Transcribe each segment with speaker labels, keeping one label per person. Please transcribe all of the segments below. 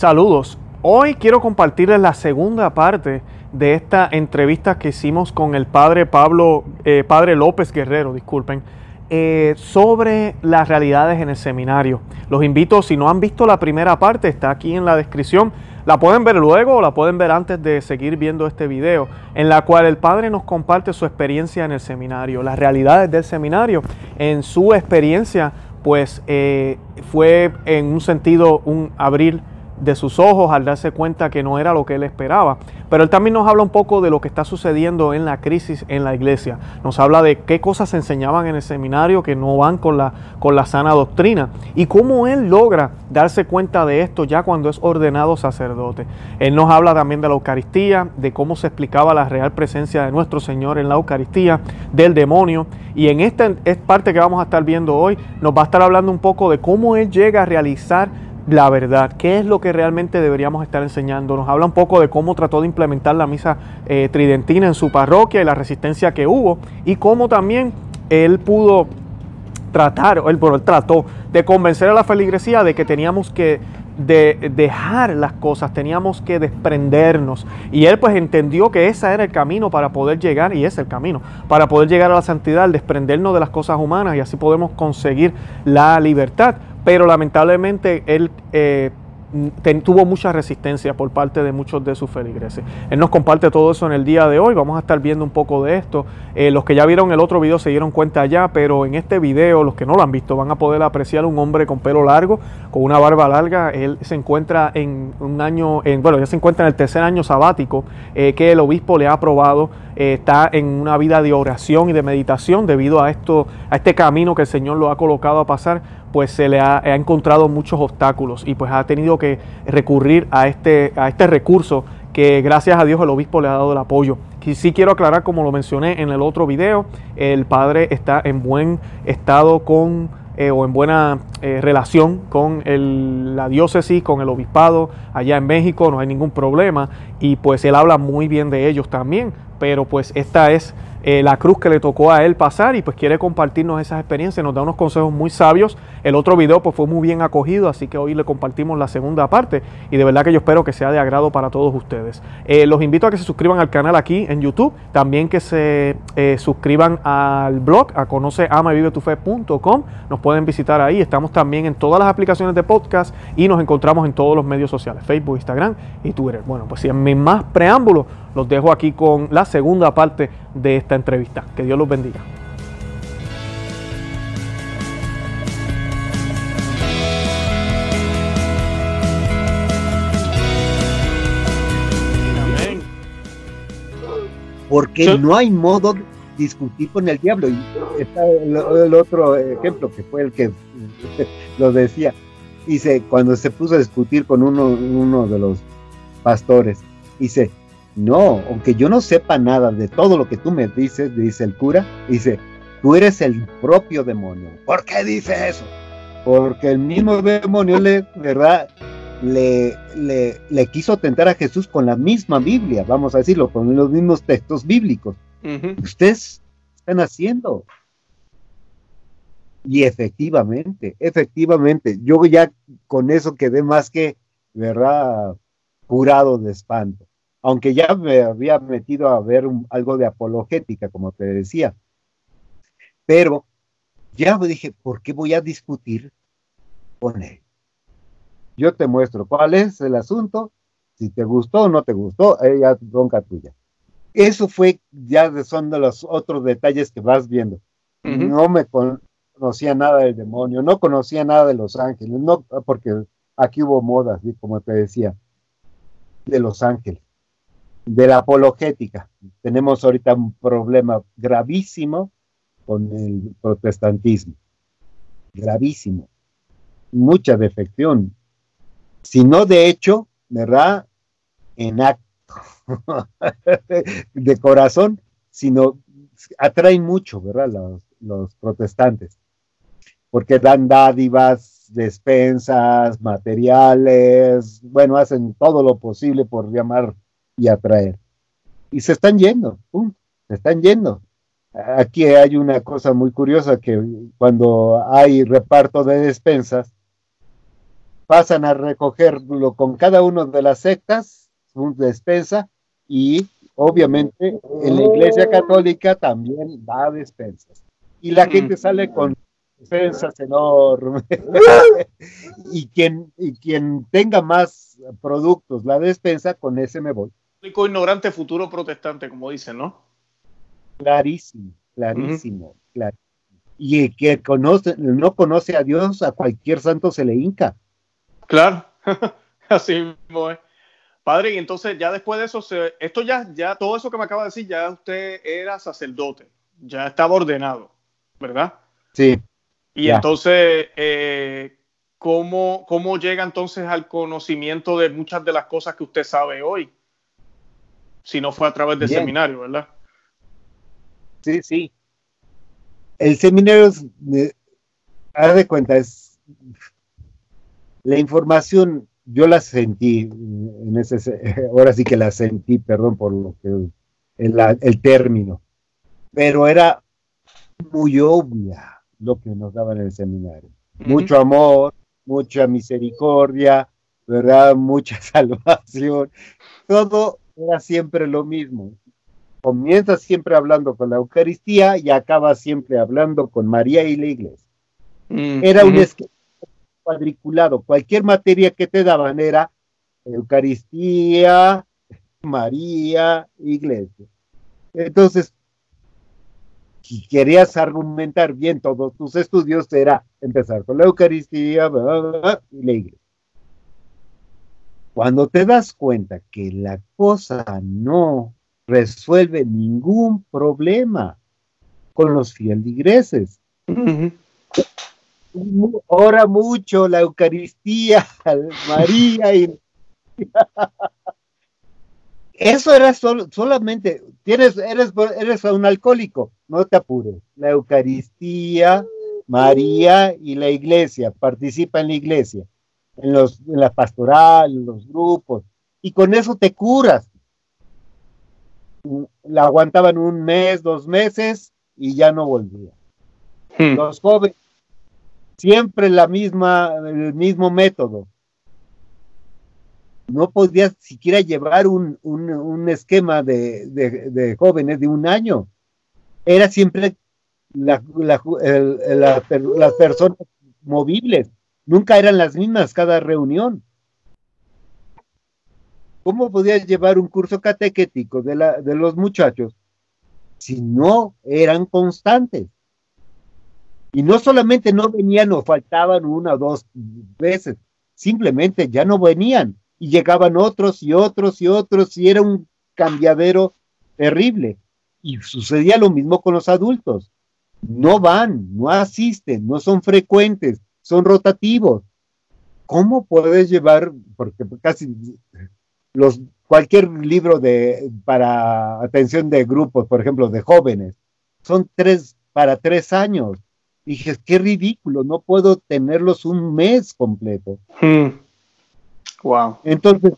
Speaker 1: Saludos. Hoy quiero compartirles la segunda parte de esta entrevista que hicimos con el padre Pablo, eh, padre López Guerrero, disculpen, eh, sobre las realidades en el seminario. Los invito, si no han visto la primera parte, está aquí en la descripción. La pueden ver luego o la pueden ver antes de seguir viendo este video, en la cual el padre nos comparte su experiencia en el seminario, las realidades del seminario. En su experiencia, pues eh, fue en un sentido un abrir de sus ojos al darse cuenta que no era lo que él esperaba. Pero él también nos habla un poco de lo que está sucediendo en la crisis en la iglesia. Nos habla de qué cosas se enseñaban en el seminario que no van con la, con la sana doctrina y cómo él logra darse cuenta de esto ya cuando es ordenado sacerdote. Él nos habla también de la Eucaristía, de cómo se explicaba la real presencia de nuestro Señor en la Eucaristía, del demonio. Y en esta parte que vamos a estar viendo hoy, nos va a estar hablando un poco de cómo él llega a realizar la verdad, qué es lo que realmente deberíamos estar enseñando. Nos habla un poco de cómo trató de implementar la misa eh, tridentina en su parroquia y la resistencia que hubo y cómo también él pudo tratar, él, él trató de convencer a la feligresía de que teníamos que de dejar las cosas, teníamos que desprendernos. Y él pues entendió que ese era el camino para poder llegar, y es el camino, para poder llegar a la santidad, desprendernos de las cosas humanas y así podemos conseguir la libertad pero lamentablemente él eh, tuvo mucha resistencia por parte de muchos de sus feligreses. Él nos comparte todo eso en el día de hoy, vamos a estar viendo un poco de esto. Eh, los que ya vieron el otro video se dieron cuenta ya, pero en este video, los que no lo han visto, van a poder apreciar un hombre con pelo largo, con una barba larga. Él se encuentra en un año, en, bueno, ya se encuentra en el tercer año sabático eh, que el obispo le ha aprobado. está en una vida de oración y de meditación debido a esto, a este camino que el Señor lo ha colocado a pasar pues se le ha, encontrado muchos obstáculos y pues ha tenido que recurrir a este, a este recurso que gracias a Dios el obispo le ha dado el apoyo. Y sí quiero aclarar, como lo mencioné en el otro video, el padre está en buen estado con eh, o en buena eh, relación con la diócesis, con el obispado allá en México, no hay ningún problema y pues él habla muy bien de ellos también, pero pues esta es eh, la cruz que le tocó a él pasar y pues quiere compartirnos esas experiencias, nos da unos consejos muy sabios. El otro video pues fue muy bien acogido, así que hoy le compartimos la segunda parte y de verdad que yo espero que sea de agrado para todos ustedes. Eh, los invito a que se suscriban al canal aquí en YouTube, también que se eh, suscriban al blog a conoceamavivetufe.com, nos pueden visitar ahí, estamos también en todas las aplicaciones de podcast y nos encontramos en todos los medios sociales, Facebook, Instagram y Twitter. Bueno, pues sin más preámbulos, los dejo aquí con la segunda parte de esta entrevista. Que Dios los bendiga.
Speaker 2: Porque no hay modo de discutir con el diablo. Y está el, otro ejemplo que fue el que lo decía. Dice, cuando se puso a discutir con uno, uno de los pastores, dice, no, aunque yo no sepa nada de todo lo que tú me dices, dice el cura, dice, tú eres el propio demonio. ¿Por qué dice eso? Porque el mismo demonio le, ¿verdad? Le, le, quiso tentar a Jesús con la misma Biblia, vamos a decirlo, con los mismos textos bíblicos. Ustedes están haciendo. Y efectivamente, efectivamente, yo ya con eso quedé más que, ¿verdad? Curado de espanto aunque ya me había metido a ver algo de apologética, como te decía. Pero ya dije, ¿por qué voy a discutir con él? Yo te muestro cuál es el asunto, si te gustó o no te gustó, ella bronca tuya. Eso fue, ya son de los otros detalles que vas viendo. No me conocía nada del demonio, no conocía nada de los ángeles, no, porque aquí hubo modas, como te decía, de los ángeles de la apologética. Tenemos ahorita un problema gravísimo con el protestantismo. Gravísimo. Mucha defección. Si no de hecho, ¿verdad? En acto de corazón, sino atraen mucho, ¿verdad? Los, los protestantes. Porque dan dádivas, despensas, materiales, bueno, hacen todo lo posible por llamar y atraer. Y se están yendo, se están yendo. Aquí hay una cosa muy curiosa que cuando hay reparto de despensas, pasan a recogerlo con cada una de las sectas, su despensa, y obviamente en la iglesia católica también da despensas. Y la gente sale con despensas enormes. y, quien, y quien tenga más productos, la despensa, con ese me voy.
Speaker 1: Ignorante futuro protestante, como dicen, ¿no?
Speaker 2: Clarísimo, clarísimo, clarísimo. Y el que conoce, no conoce a Dios, a cualquier santo se le hinca.
Speaker 1: Claro, así mismo es. Padre, y entonces ya después de eso, esto ya, ya, todo eso que me acaba de decir, ya usted era sacerdote, ya estaba ordenado, ¿verdad?
Speaker 2: Sí.
Speaker 1: Y entonces, eh, ¿cómo, ¿cómo llega entonces al conocimiento de muchas de las cosas que usted sabe hoy? Si no fue a través del seminario, ¿verdad?
Speaker 2: Sí, sí. El seminario, es, haz de cuenta, es la información yo la sentí, en ese, ahora sí que la sentí, perdón por lo que el, el término, pero era muy obvia lo que nos daba en el seminario. Mucho amor, mucha misericordia, ¿verdad? Mucha salvación. Todo era siempre lo mismo. Comienza siempre hablando con la Eucaristía y acaba siempre hablando con María y la iglesia. Era un esquema cuadriculado. Cualquier materia que te daban era Eucaristía, María, Iglesia. Entonces, si querías argumentar bien todos tus estudios, era empezar con la Eucaristía y la Iglesia. Cuando te das cuenta que la cosa no resuelve ningún problema con los fieligreses, ora mucho la Eucaristía, María y eso era solamente, tienes, eres, eres un alcohólico, no te apures. La Eucaristía, María y la iglesia, participa en la iglesia, en, los, en la pastoral, en los grupos, y con eso te curas. La aguantaban un mes, dos meses y ya no volvía. Hmm. Los jóvenes siempre la misma, el mismo método. No podías siquiera llevar un, esquema de, jóvenes de un año. Era siempre las personas movibles. Nunca eran las mismas cada reunión. ¿Cómo podías llevar un curso catequético de, los muchachos si no eran constantes? Y no solamente no venían o faltaban una o dos veces, simplemente ya no venían y llegaban otros y otros y otros y era un cambiadero terrible. Y sucedía lo mismo con los adultos. No van, no asisten, no son frecuentes, son rotativos. ¿Cómo puedes llevar, porque casi los, cualquier libro de, para atención de grupos, por ejemplo, de jóvenes, son tres para tres años Dije, qué ridículo, no puedo tenerlos un mes completo.
Speaker 1: Wow.
Speaker 2: Hmm. Entonces,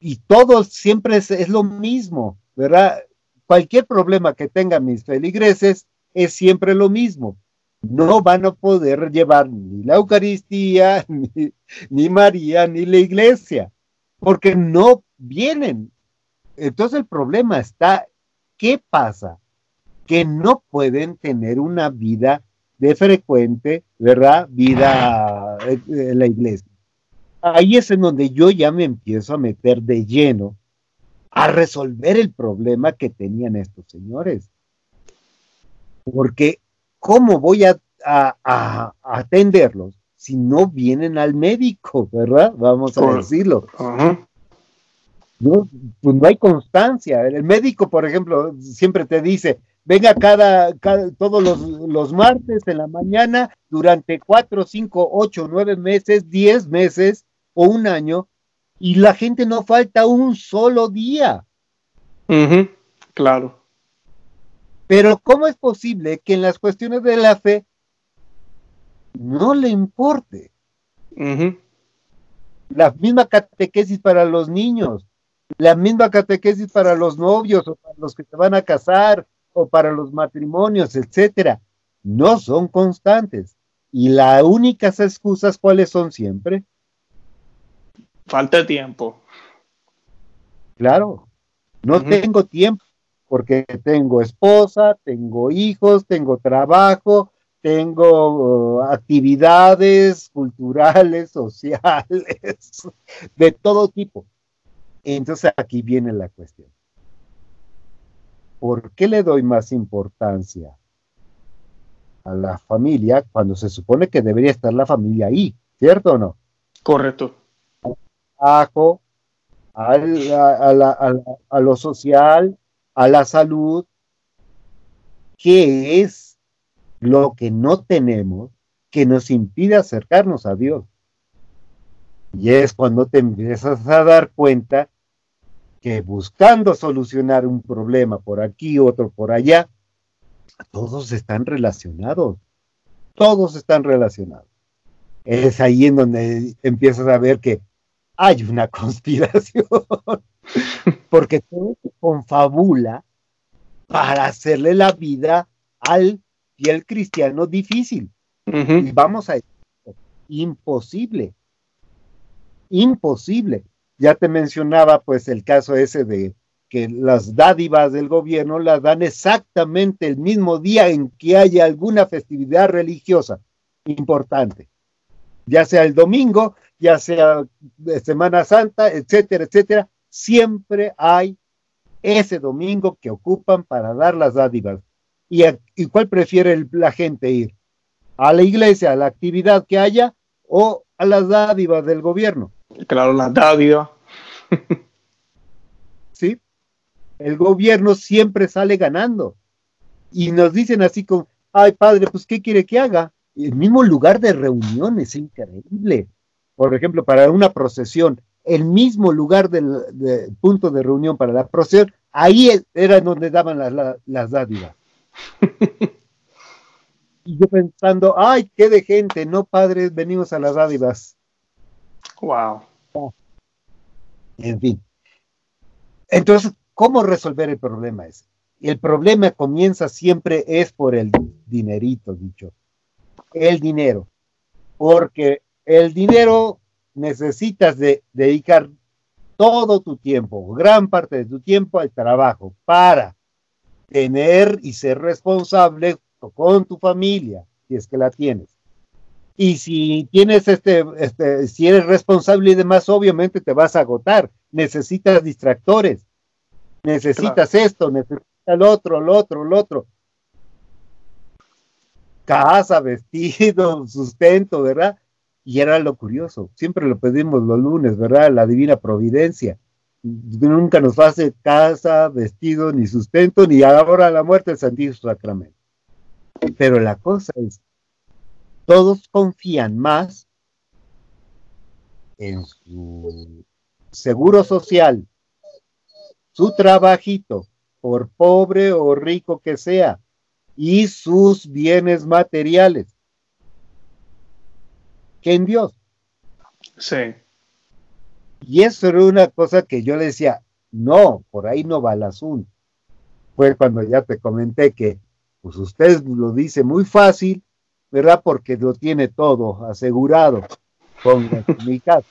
Speaker 2: y todo siempre es, lo mismo, ¿verdad? Cualquier problema que tengan mis feligreses es siempre lo mismo. No van a poder llevar ni la Eucaristía, ni, ni María, ni la iglesia, porque no vienen. Entonces el problema está, ¿qué pasa? Que no pueden tener una vida de frecuente, ¿verdad? Vida en la iglesia. Ahí es en donde yo ya me empiezo a meter de lleno a resolver el problema que tenían estos señores. Porque, ¿cómo voy a, atenderlos si no vienen al médico, verdad? Vamos a decirlo. No, pues no hay constancia. El médico, por ejemplo, siempre te dice, venga cada, todos los, martes en la mañana durante cuatro, cinco, ocho, nueve meses, diez meses o un año, y la gente no falta un solo día.
Speaker 1: Claro.
Speaker 2: Pero ¿cómo es posible que en las cuestiones de la fe no le importe? La misma catequesis para los niños, la misma catequesis para los novios o para los que se van a casar, para los matrimonios, etcétera, no son constantes. Y las únicas excusas, ¿cuáles son siempre?
Speaker 3: Falta de tiempo.
Speaker 2: Claro, no tengo tiempo porque tengo esposa, tengo hijos, tengo trabajo, tengo uh, actividades culturales, sociales, de todo tipo. Entonces aquí viene la cuestión. ¿Por qué le doy más importancia a la familia cuando se supone que debería estar la familia ahí? ¿Cierto o no?
Speaker 3: Correcto.
Speaker 2: Ajo, a, a lo social, a la salud, ¿qué es lo que no tenemos que nos impide acercarnos a Dios? Y es cuando te empiezas a dar cuenta que buscando solucionar un problema por aquí, otro por allá, todos están relacionados. Todos están relacionados. Es ahí en donde empiezas a ver que hay una conspiración porque todo se confabula para hacerle la vida al fiel cristiano difícil. Y vamos a imposible, imposible. Ya te mencionaba pues el caso ese de que las dádivas del gobierno las dan exactamente el mismo día en que haya alguna festividad religiosa importante, ya sea el domingo, ya sea Semana Santa, etcétera, etcétera, siempre hay ese domingo que ocupan para dar las dádivas. ¿Y, cuál prefiere la gente ir? ¿A la iglesia, a la actividad que haya o a las dádivas del gobierno?
Speaker 3: Claro, las dádivas.
Speaker 2: sí, el gobierno siempre sale ganando. Y nos dicen así como, ay padre, pues ¿qué quiere que haga? El mismo lugar de reunión es increíble. Por ejemplo, para una procesión, el mismo lugar del punto de reunión para la procesión, ahí era donde daban las dádivas. y yo pensando, ay, qué de gente, no padres, venimos a las dádivas.
Speaker 3: Wow.
Speaker 2: En fin. Entonces, ¿cómo resolver el problema ese? El problema comienza siempre es por el dinerito, dicho. El dinero. Porque el dinero necesitas de dedicar todo tu tiempo, gran parte de tu tiempo al trabajo para tener y ser responsable con tu familia, si es que la tienes. Y si tienes este, este, si eres responsable y demás, obviamente te vas a agotar. Necesitas distractores. Necesitas esto, necesitas el otro, el otro, el otro. Casa, vestido, sustento, ¿verdad? Y era lo curioso, siempre lo pedimos los lunes, ¿verdad? La divina providencia. Nunca nos hace casa, vestido, ni sustento, ni ahora la muerte del Santísimo Sacramento. Pero la cosa es, todos confían más en su seguro social, su trabajito, por pobre o rico que sea, y sus bienes materiales que en Dios.
Speaker 3: Sí.
Speaker 2: Y eso era una cosa que yo le decía, no, por ahí no va el asunto. Fue cuando ya te comenté que, pues usted lo dice muy fácil, ¿verdad? Porque lo tiene todo asegurado con mi casa,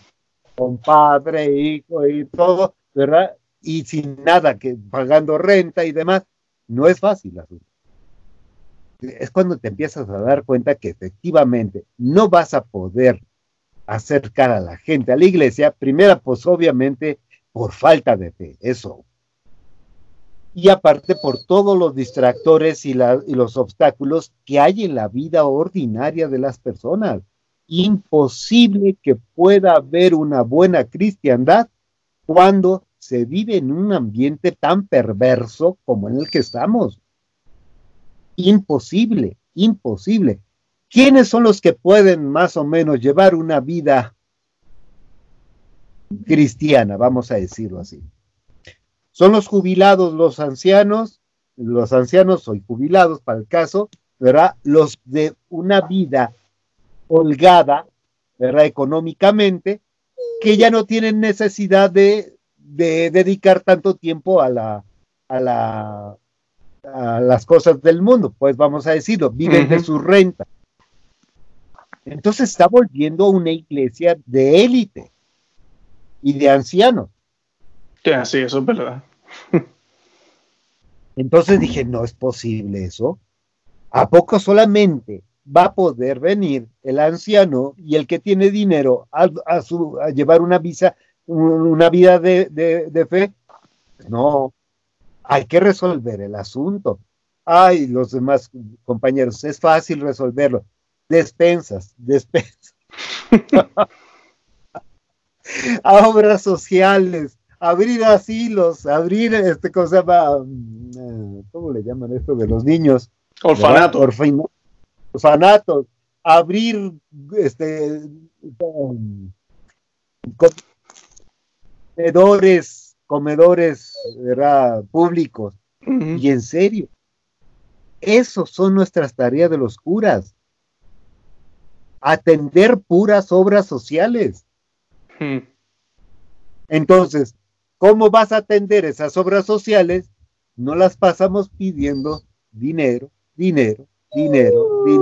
Speaker 2: con padre, hijo y todo, ¿verdad? Y sin nada, que pagando renta y demás, no es fácil el asunto es cuando te empiezas a dar cuenta que efectivamente no vas a poder acercar a la gente a la iglesia, primera, pues obviamente por falta de fe, eso. Y aparte por todos los distractores y, y los obstáculos que hay en la vida ordinaria de las personas. Imposible que pueda haber una buena cristiandad cuando se vive en un ambiente tan perverso como en el que estamos imposible, imposible. ¿Quiénes son los que pueden más o menos llevar una vida cristiana, vamos a decirlo así? Son los jubilados, los ancianos, los ancianos soy jubilados para el caso, ¿verdad? Los de una vida holgada, ¿verdad? Económicamente, que ya no tienen necesidad de, de dedicar tanto tiempo a la, a la a las cosas del mundo, pues vamos a decirlo, viven de su renta. Entonces está volviendo una iglesia de élite. y de ancianos.
Speaker 3: Sí, eso es verdad.
Speaker 2: Entonces dije, no es posible eso. ¿A poco solamente va a poder venir el anciano y el que tiene dinero a, llevar una visa, una vida de, fe? No, hay que resolver el asunto. Ay, los demás compañeros, es fácil resolverlo. Despensas, despensas. obras sociales, abrir asilos, abrir este cosa, mm, ¿cómo le llaman esto de los niños?
Speaker 3: Orfanato.
Speaker 2: orfanatos, abrir este comedores, comedores públicos. Y en serio, esos son nuestras tareas de los curas. Atender puras obras sociales. Entonces, ¿cómo vas a atender esas obras sociales? No las pasamos pidiendo dinero, dinero, dinero, dinero.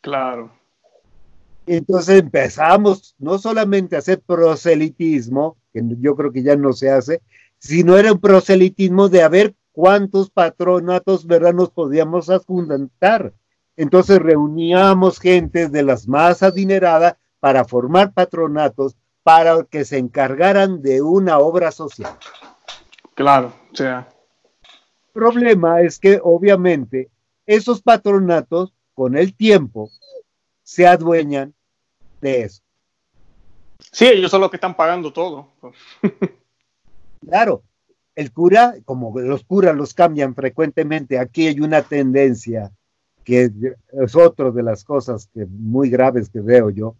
Speaker 3: Claro.
Speaker 2: Entonces empezamos no solamente a hacer proselitismo, que yo creo que ya no se hace, sino era un proselitismo de a ver cuántos patronatos ¿verdad? nos podíamos adjuntar. Entonces reuníamos gente de las más adineradas para formar patronatos para que se encargaran de una obra social.
Speaker 3: Claro, o sea.
Speaker 2: El problema es que obviamente esos patronatos con el tiempo se adueñan de eso.
Speaker 3: Sí, ellos son los que están pagando todo.
Speaker 2: claro, el cura, como los curas los cambian frecuentemente, aquí hay una tendencia que es otra de las cosas que muy graves que veo yo,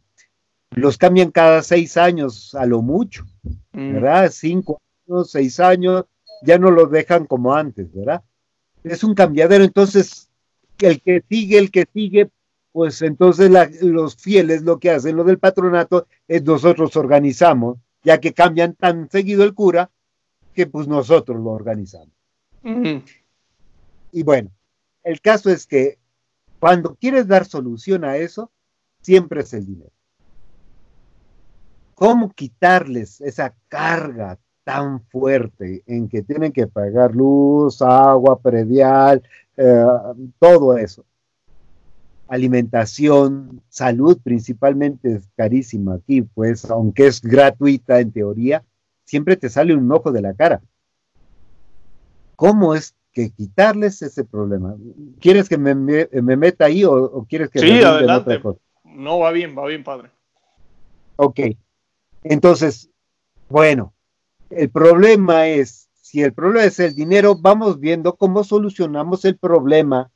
Speaker 2: los cambian cada seis años a lo mucho, mm. ¿verdad? Cinco años, seis años, ya no los dejan como antes, ¿verdad? Es un cambiadero, entonces el que sigue, el que sigue, pues entonces los fieles lo que hacen, lo del patronato, es nosotros organizamos, ya que cambian tan seguido el cura, que pues nosotros lo organizamos. Y bueno, el caso es que cuando quieres dar solución a eso, siempre es el dinero cómo quitarles esa carga tan fuerte en que tienen que pagar luz, agua, predial, eh, todo eso. Alimentación, salud principalmente es carísima aquí, pues aunque es gratuita en teoría, siempre te sale un ojo de la cara. ¿Cómo es que quitarles ese problema? ¿Quieres que me, meta ahí o, quieres que...
Speaker 3: Sí, adelante. No, va bien, va bien, padre.
Speaker 2: Ok. Entonces, bueno, el problema es, si el problema es el dinero, vamos viendo cómo solucionamos el problema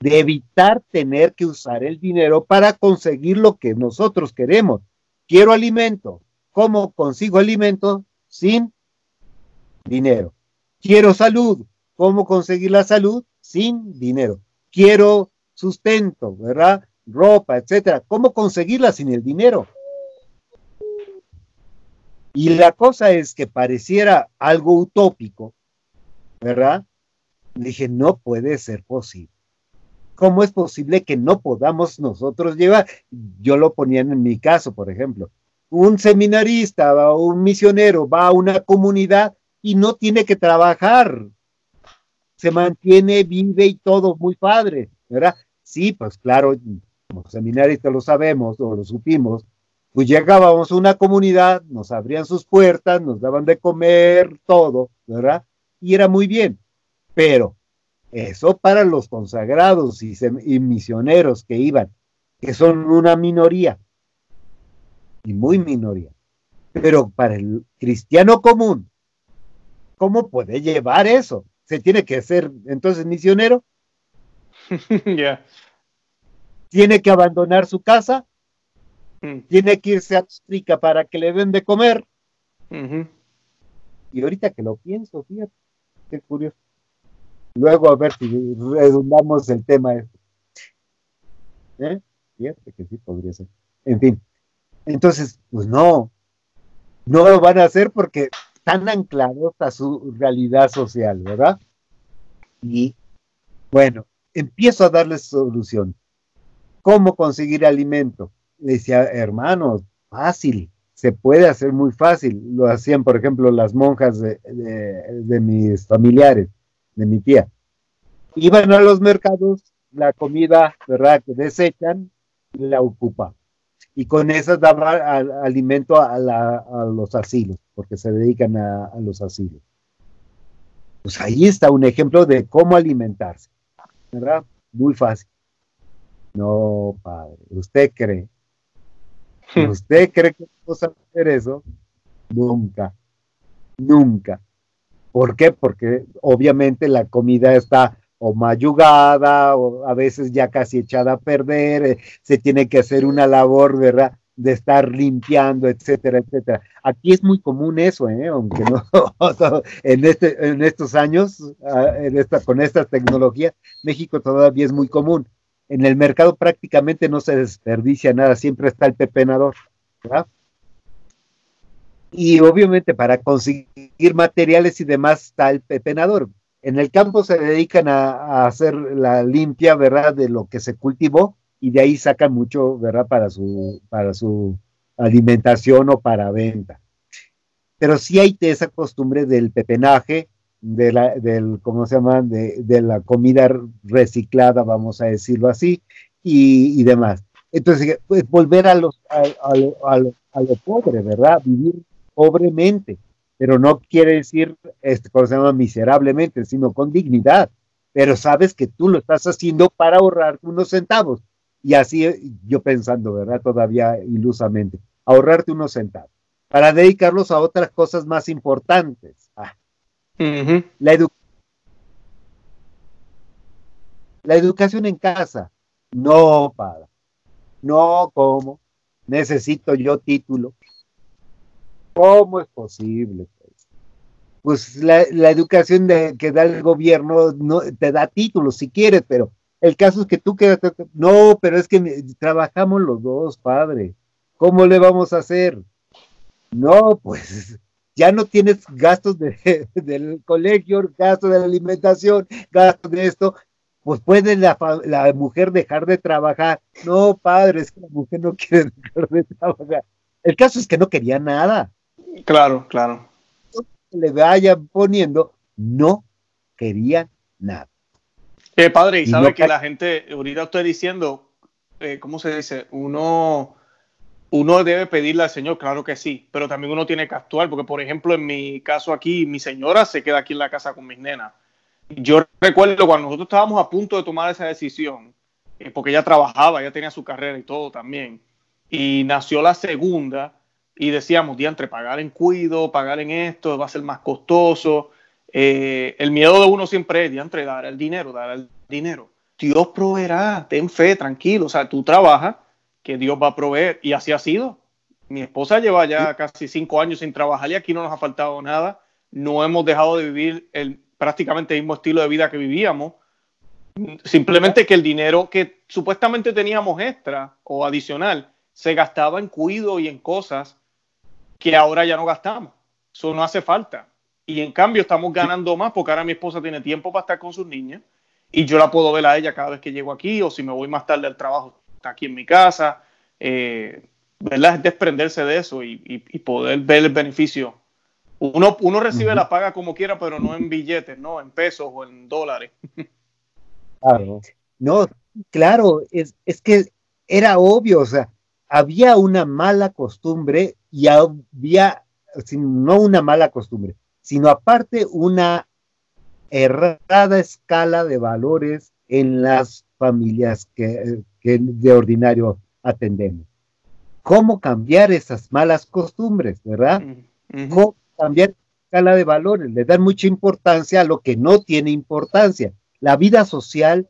Speaker 2: de evitar tener que usar el dinero para conseguir lo que nosotros queremos. Quiero alimento. ¿Cómo consigo alimento? Sin dinero. Quiero salud. ¿Cómo conseguir la salud? Sin dinero. Quiero sustento, ¿verdad? Ropa, etcétera. ¿Cómo conseguirla sin el dinero? Y la cosa es que pareciera algo utópico, ¿verdad? Dije, no puede ser posible. ¿Cómo es posible que no podamos nosotros llevar? Yo lo ponía en mi caso, por ejemplo. Un seminarista o un misionero va a una comunidad y no tiene que trabajar. Se mantiene, vive y todo muy padre, ¿verdad? Sí, pues claro, como seminaristas lo sabemos o lo supimos, pues llegábamos a una comunidad, nos abrían sus puertas, nos daban de comer, todo, ¿verdad? Y era muy bien. Pero eso para los consagrados y, misioneros que iban, que son una minoría, y muy minoría. Pero para el cristiano común, ¿cómo puede llevar eso? ¿Se tiene que ser entonces misionero?
Speaker 3: Ya.
Speaker 2: ¿Tiene que abandonar su casa? Mm. Tiene que irse a África para que le den de comer. Y ahorita que lo pienso, fíjate, qué curioso. Luego a ver si redundamos el tema este. ¿Eh? Fíjate que sí podría ser. En fin. Entonces, pues no, no lo van a hacer porque están anclados a su realidad social, ¿verdad? Y bueno, empiezo a darles solución. ¿Cómo conseguir alimento? le decía, hermano, fácil, se puede hacer muy fácil. Lo hacían, por ejemplo, las monjas de, mis familiares, de mi tía. Iban a los mercados, la comida, ¿verdad?, que desechan, la ocupa. Y con esas daban alimento a, los asilos, porque se dedican a, a los asilos. Pues ahí está un ejemplo de cómo alimentarse, ¿verdad? Muy fácil. No, padre, ¿usted cree ¿Usted cree que vamos a hacer eso? Nunca, nunca. ¿Por qué? Porque obviamente la comida está o mayugada o a veces ya casi echada a perder, eh, se tiene que hacer una labor, ¿verdad? de estar limpiando, etcétera, etcétera. Aquí es muy común eso, ¿eh? aunque no en, este, en estos años, ah, en esta, con esta tecnología, México todavía es muy común en el mercado prácticamente no se desperdicia nada, siempre está el pepenador. ¿verdad? Y obviamente para conseguir materiales y demás está el pepenador. En el campo se dedican a, hacer la limpia, ¿verdad? De lo que se cultivó y de ahí sacan mucho, ¿verdad? Para su, para su alimentación o para venta. Pero sí hay esa costumbre del pepenaje, de la, del, ¿cómo se llama? De, de, la comida reciclada, vamos a decirlo así, y, y demás. Entonces, pues volver a, los, a, a, a, lo, pobre, ¿verdad? Vivir pobremente, pero no quiere decir, este, ¿cómo se llama? Miserablemente, sino con dignidad. Pero sabes que tú lo estás haciendo para ahorrar unos centavos. Y así yo pensando, ¿verdad? Todavía ilusamente, ahorrarte unos centavos para dedicarlos a otras cosas más importantes. Ah, la, la educación en casa, no, para. No, ¿cómo? Necesito yo título. ¿Cómo es posible? Pues, pues la, educación de, que da el gobierno no, te da títulos si quieres, pero el caso es que tú quedas. No, pero es que trabajamos los dos, padre. ¿Cómo le vamos a hacer? No, pues ya no tienes gastos de, del colegio, gastos de la alimentación, gastos de esto, pues puede la, la, mujer dejar de trabajar. No, padre, es que la mujer no quiere dejar de trabajar. El caso es que no quería nada.
Speaker 1: Claro, claro.
Speaker 2: Le vayan poniendo, no quería nada.
Speaker 1: Eh, padre, y sabe que la gente, ahorita estoy diciendo, eh, ¿cómo se dice? Uno uno debe pedirle al Señor, claro que sí, pero también uno tiene que actuar, porque por ejemplo en mi caso aquí, mi señora se queda aquí en la casa con mis nenas. Yo recuerdo cuando nosotros estábamos a punto de tomar esa decisión, eh, porque ella trabajaba, ella tenía su carrera y todo también, y nació la segunda y decíamos, diantre, pagar en cuido, pagar en esto, va a ser más costoso. Eh, el miedo de uno siempre es, diantre, dar el dinero, dar el dinero. Dios proveerá, ten fe, tranquilo, o sea, tú trabajas que Dios va a proveer. Y así ha sido. Mi esposa lleva ya casi cinco años sin trabajar y aquí no nos ha faltado nada. No hemos dejado de vivir el prácticamente el mismo estilo de vida que vivíamos. Simplemente que el dinero que supuestamente teníamos extra o adicional se gastaba en cuido y en cosas que ahora ya no gastamos. Eso no hace falta. Y en cambio estamos ganando más porque ahora mi esposa tiene tiempo para estar con sus niñas y yo la puedo ver a ella cada vez que llego aquí o si me voy más tarde al trabajo aquí en mi casa, eh, ¿verdad? Es desprenderse de eso y, poder ver el beneficio. Uno, uno recibe la paga como quiera, pero no en billetes, ¿no? En pesos o en dólares.
Speaker 2: Claro. No, claro, es, es que era obvio, o sea, había una mala costumbre y había, no una mala costumbre, sino aparte una errada escala de valores en las familias que, de ordinario atendemos. ¿Cómo cambiar esas malas costumbres, verdad? ¿Cómo cambiar escala de valores? Le dan mucha importancia a lo que no tiene importancia. La vida social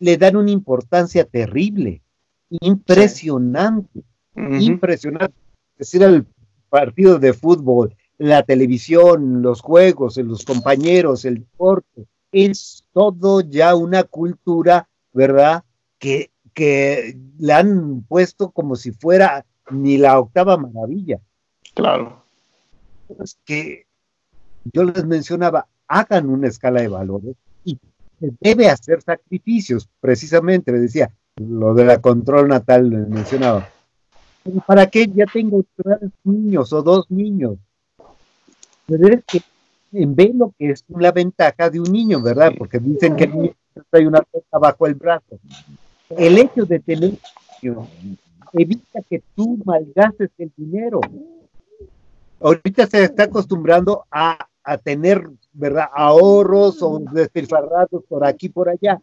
Speaker 2: le dan una importancia terrible, impresionante, impresionante. Es decir, el partido de fútbol, la televisión, los juegos, los compañeros, el deporte, es todo ya una cultura, ¿verdad? Que que le han puesto como si fuera ni la octava maravilla.
Speaker 1: Claro.
Speaker 2: Es que yo les mencionaba, hagan una escala de valores y se debe hacer sacrificios, precisamente, me decía, lo de la control natal mencionaba. ¿Para qué ya tengo tres niños o dos niños? Pero es que en vez lo que es la ventaja de un niño, ¿verdad? Porque dicen que el niño trae una cosa bajo el brazo. El hecho de tener evita que tú malgastes el dinero. Ahorita se está acostumbrando a, tener, ¿verdad? Ahorros o despilfarrados por aquí por allá.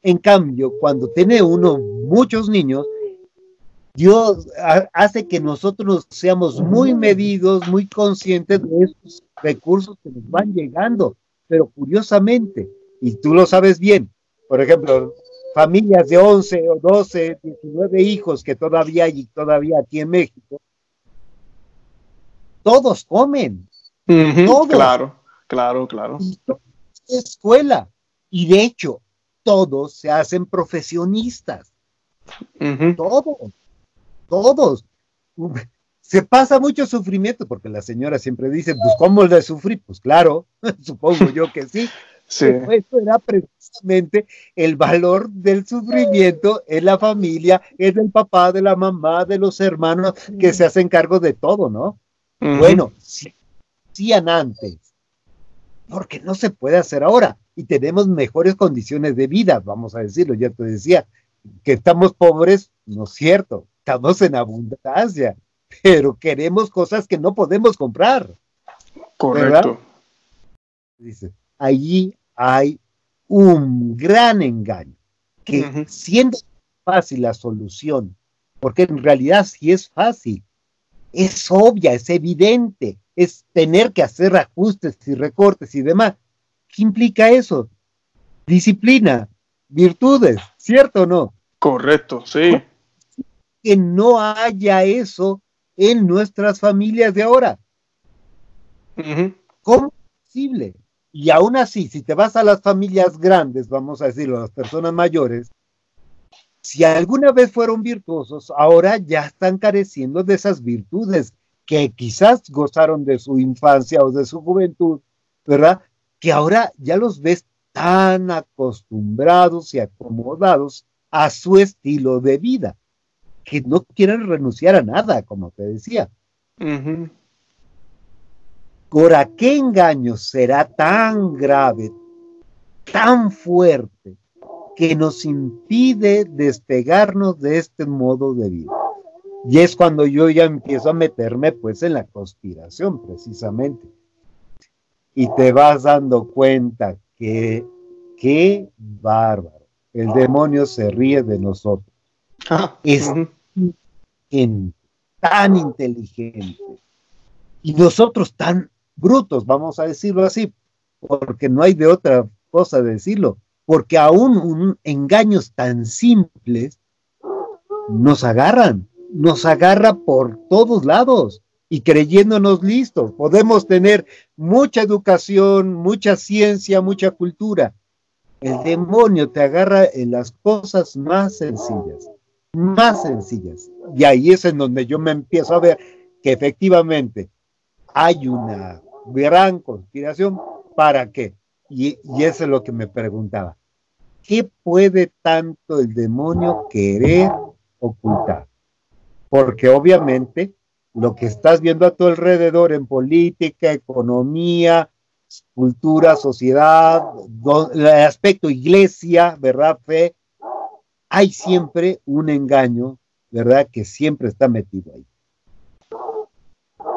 Speaker 2: En cambio, cuando tiene uno muchos niños, Dios hace que nosotros seamos muy medidos, muy conscientes de esos recursos que nos van llegando. Pero curiosamente, y tú lo sabes bien, por ejemplo, familias de 11 o 12, 19 hijos que todavía hay todavía aquí en México, todos comen.
Speaker 3: Claro, claro, claro.
Speaker 2: escuela. Y de hecho, todos se hacen profesionistas. Todos, todos. Se pasa mucho sufrimiento, porque la señora siempre dice, pues ¿cómo le sufrí? Pues claro, supongo yo que sí. Sí. Eso era precisamente el valor del sufrimiento en la familia, en el papá, de la mamá, de los hermanos que se hacen cargo de todo, ¿no? Bueno, sí, hacían antes, porque no se puede hacer ahora y tenemos mejores condiciones de vida, vamos a decirlo, ya te decía, que estamos pobres, no es cierto, estamos en abundancia, pero queremos cosas que no podemos comprar.
Speaker 3: Correcto.
Speaker 2: Dice, allí hay un gran engaño, que siendo fácil la solución, porque en realidad sí es fácil, es obvia, es evidente, es tener que hacer ajustes y recortes y demás. ¿Qué implica eso? Disciplina, virtudes, ¿cierto o no?
Speaker 3: Correcto, sí.
Speaker 2: Que no haya eso en nuestras familias de ahora. ¿Cómo es posible? Y aún así, si te vas a las familias grandes, vamos a decirlo, a las personas mayores, si alguna vez fueron virtuosos, ahora ya están careciendo de esas virtudes que quizás gozaron de su infancia o de su juventud, ¿verdad? Que ahora ya los ves tan acostumbrados y acomodados a su estilo de vida, que no quieren renunciar a nada, como te decía. ¿Por qué engaño será tan grave, tan fuerte, que nos impide despegarnos de este modo de vida. Y es cuando yo ya empiezo a meterme pues en la conspiración precisamente. Y te vas dando cuenta que qué bárbaro. El demonio se ríe de nosotros. Ah, tan inteligente. Y nosotros tan brutos, vamos a decirlo así, porque no hay de otra cosa de decirlo porque aún engaños tan simples nos agarran, nos agarra por todos lados y creyéndonos listos. Podemos tener mucha educación, mucha ciencia, mucha cultura. El demonio te agarra en las cosas más sencillas, más sencillas. Y ahí es en donde yo me empiezo a ver que efectivamente hay una gran conspiración. ¿Para qué? Y, y eso es lo que me preguntaba. ¿qué puede tanto el demonio querer ocultar? Porque obviamente lo que estás viendo a tu alrededor en política, economía, cultura, sociedad, el aspecto iglesia, ¿verdad? Fe, hay siempre un engaño, ¿verdad? Que siempre está metido ahí.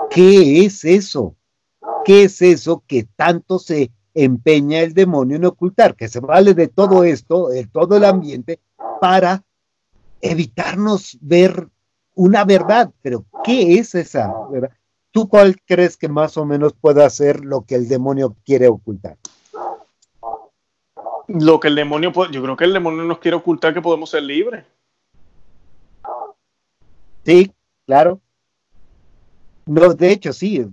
Speaker 2: ¿Qué es eso? ¿Qué es eso que tanto se empeña el demonio en ocultar, que se vale de todo esto, de todo el ambiente, para evitarnos ver una verdad. Pero, ¿qué es esa verdad? ¿Tú cuál crees que más o menos puede hacer lo que el demonio quiere ocultar?
Speaker 3: Lo que el demonio puede, yo creo que el demonio nos quiere ocultar que podemos ser libres.
Speaker 2: Sí, claro. No, de hecho, sí,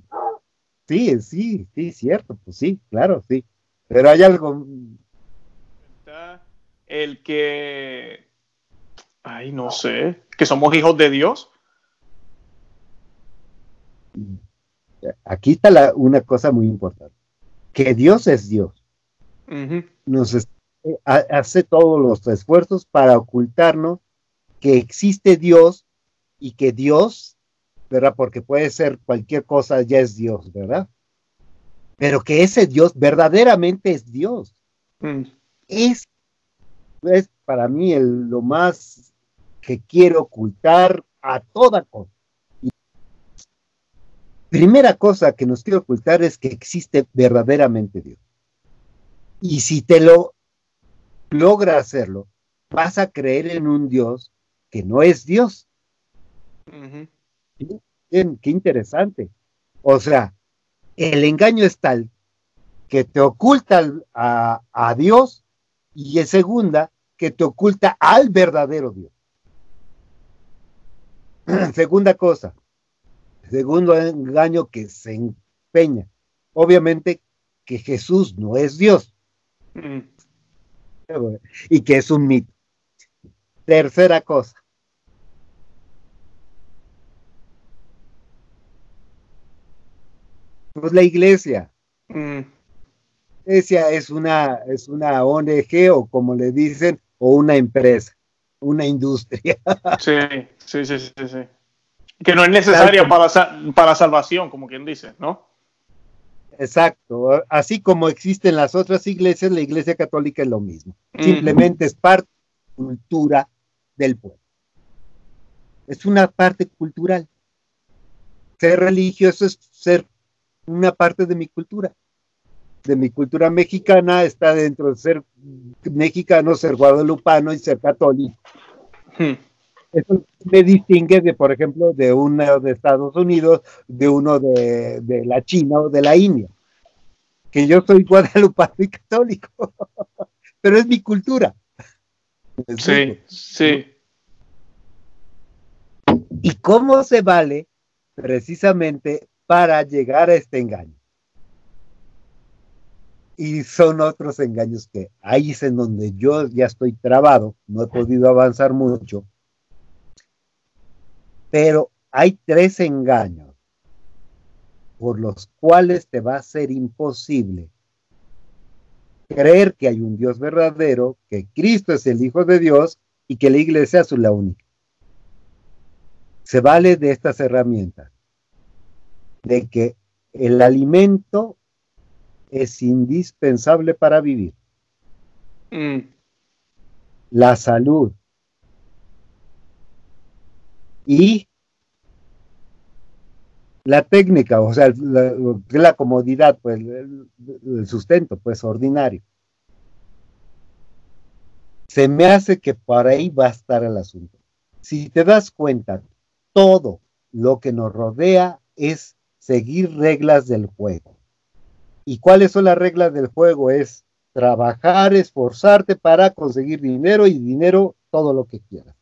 Speaker 2: Sí, sí, sí, cierto, pues sí, claro, sí. Pero hay algo.
Speaker 3: El que. Ay, no sé. Que somos hijos de Dios.
Speaker 2: Aquí está la, una cosa muy importante. Que Dios es Dios. Nos eh, hace todos los esfuerzos para ocultarnos que existe Dios y que Dios, ¿verdad? Porque puede ser cualquier cosa, ya es Dios, ¿verdad? Pero que ese Dios verdaderamente es Dios. Mm. Es, es para mí el, lo más que quiero ocultar a toda cosa. primera cosa que nos quiero ocultar es que existe verdaderamente Dios. Y si te lo logra hacerlo, vas a creer en un Dios que no es Dios. qué interesante. O sea, el engaño es tal que te oculta a, a Dios y en segunda, que te oculta al verdadero Dios. segunda cosa, segundo engaño que se empeña. Obviamente que Jesús no es Dios. Mm. Y que es un mito. Tercera cosa. Pues la iglesia. Mm. Iglesia es una, es una ONG o como le dicen, o una empresa, una industria.
Speaker 3: Sí, sí, sí, sí, sí. Que no es necesaria para, para salvación, como quien dice, ¿no?
Speaker 2: Exacto. Así como existen las otras iglesias, la iglesia católica es lo mismo. Simplemente es parte de la cultura del pueblo. Es una parte cultural. Ser religioso es ser una parte de mi cultura. De mi cultura mexicana está dentro de ser mexicano, ser guadalupano y ser católico. Eso me distingue de, por ejemplo, de uno de Estados Unidos, de uno de, de la China o de la India. Que yo soy guadalupano y católico. Pero es mi cultura.
Speaker 3: Sí, sí.
Speaker 2: ¿Y cómo se vale precisamente para llegar a este engaño? Y son otros engaños que ahí es en donde yo ya estoy trabado, no he podido avanzar mucho. Pero hay tres engaños por los cuales te va a ser imposible creer que hay un Dios verdadero, que Cristo es el Hijo de Dios y que la iglesia es la única. Se vale de estas herramientas, de que el alimento es indispensable para vivir. Mm. La salud. Y la técnica, o sea, la, comodidad, pues, el, sustento, pues, ordinario. Se me hace que por ahí va a estar el asunto. Si te das cuenta, todo lo que nos rodea es seguir reglas del juego. ¿Y cuáles son las reglas del juego? Es trabajar, esforzarte para conseguir dinero y dinero todo lo que quieras.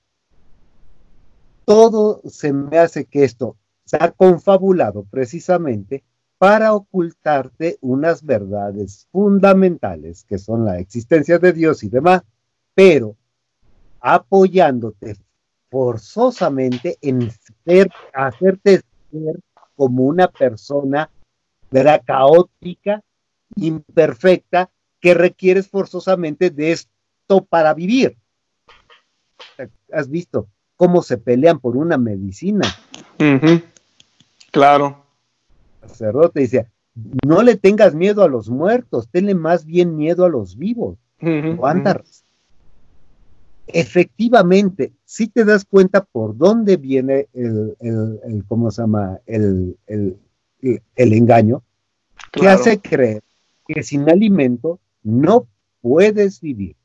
Speaker 2: Todo se me hace que esto se ha confabulado precisamente para ocultarte unas verdades fundamentales que son la existencia de Dios y demás, pero apoyándote forzosamente en ser, hacerte ser como una persona ¿verdad? caótica, imperfecta, que requieres forzosamente de esto para vivir. ¿Has visto cómo se pelean por una medicina?
Speaker 3: Claro.
Speaker 2: El sacerdote dice, no le tengas miedo a los muertos, tenle más bien miedo a los vivos. Efectivamente, si te das cuenta por dónde viene el, el, ¿cómo se llama? El, el, engaño, que hace creer que sin alimento no puedes vivir.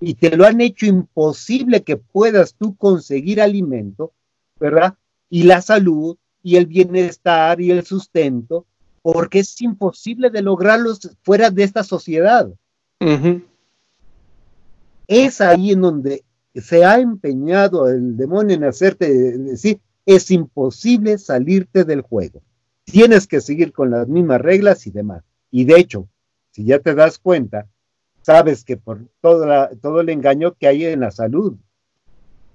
Speaker 2: Y te lo han hecho imposible que puedas tú conseguir alimento, ¿verdad? Y la salud y el bienestar y el sustento, porque es imposible de lograrlos fuera de esta sociedad. Es ahí en donde se ha empeñado el demonio en hacerte decir, es imposible salirte del juego. Tienes que seguir con las mismas reglas y demás. Y de hecho, si ya te das cuenta, sabes que por todo, todo el engaño que hay en la salud,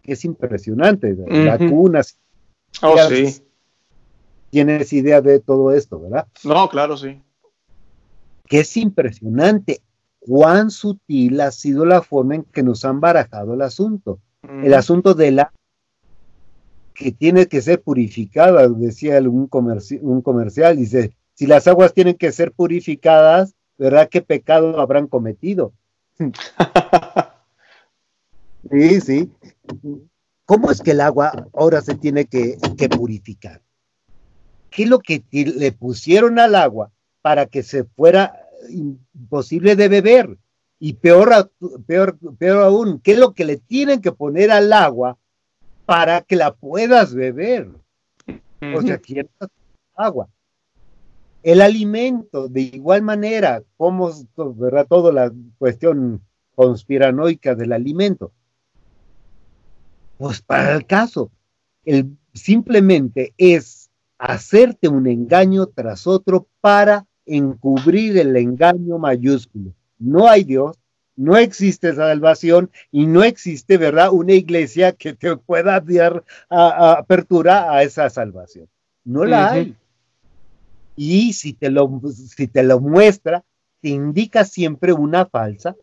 Speaker 2: que es impresionante, vacunas.
Speaker 3: Oh, sí
Speaker 2: tienes idea de todo esto, ¿verdad?
Speaker 3: No, claro, sí.
Speaker 2: Que es impresionante cuán sutil ha sido la forma en que nos han barajado el asunto. El asunto de la que tiene que ser purificada, decía un, un comercial, dice, si las aguas tienen que ser purificadas, ¿verdad? ¿Qué pecado habrán cometido? sí, sí. ¿Cómo es que el agua ahora se tiene que, purificar? ¿Qué es lo que le pusieron al agua para que se fuera imposible de beber? Y peor, peor, peor aún, ¿qué es lo que le tienen que poner al agua para que la puedas beber? O sea, cierta agua. El alimento, de igual manera, como ¿verdad? Toda la cuestión conspiranoica del alimento. Pues para el caso, el, simplemente es hacerte un engaño tras otro para encubrir el engaño mayúsculo. No hay Dios, no existe salvación y no existe, ¿verdad?, una iglesia que te pueda dar apertura a esa salvación. No la hay. Y si te, lo, si te lo muestra, te indica siempre una falsa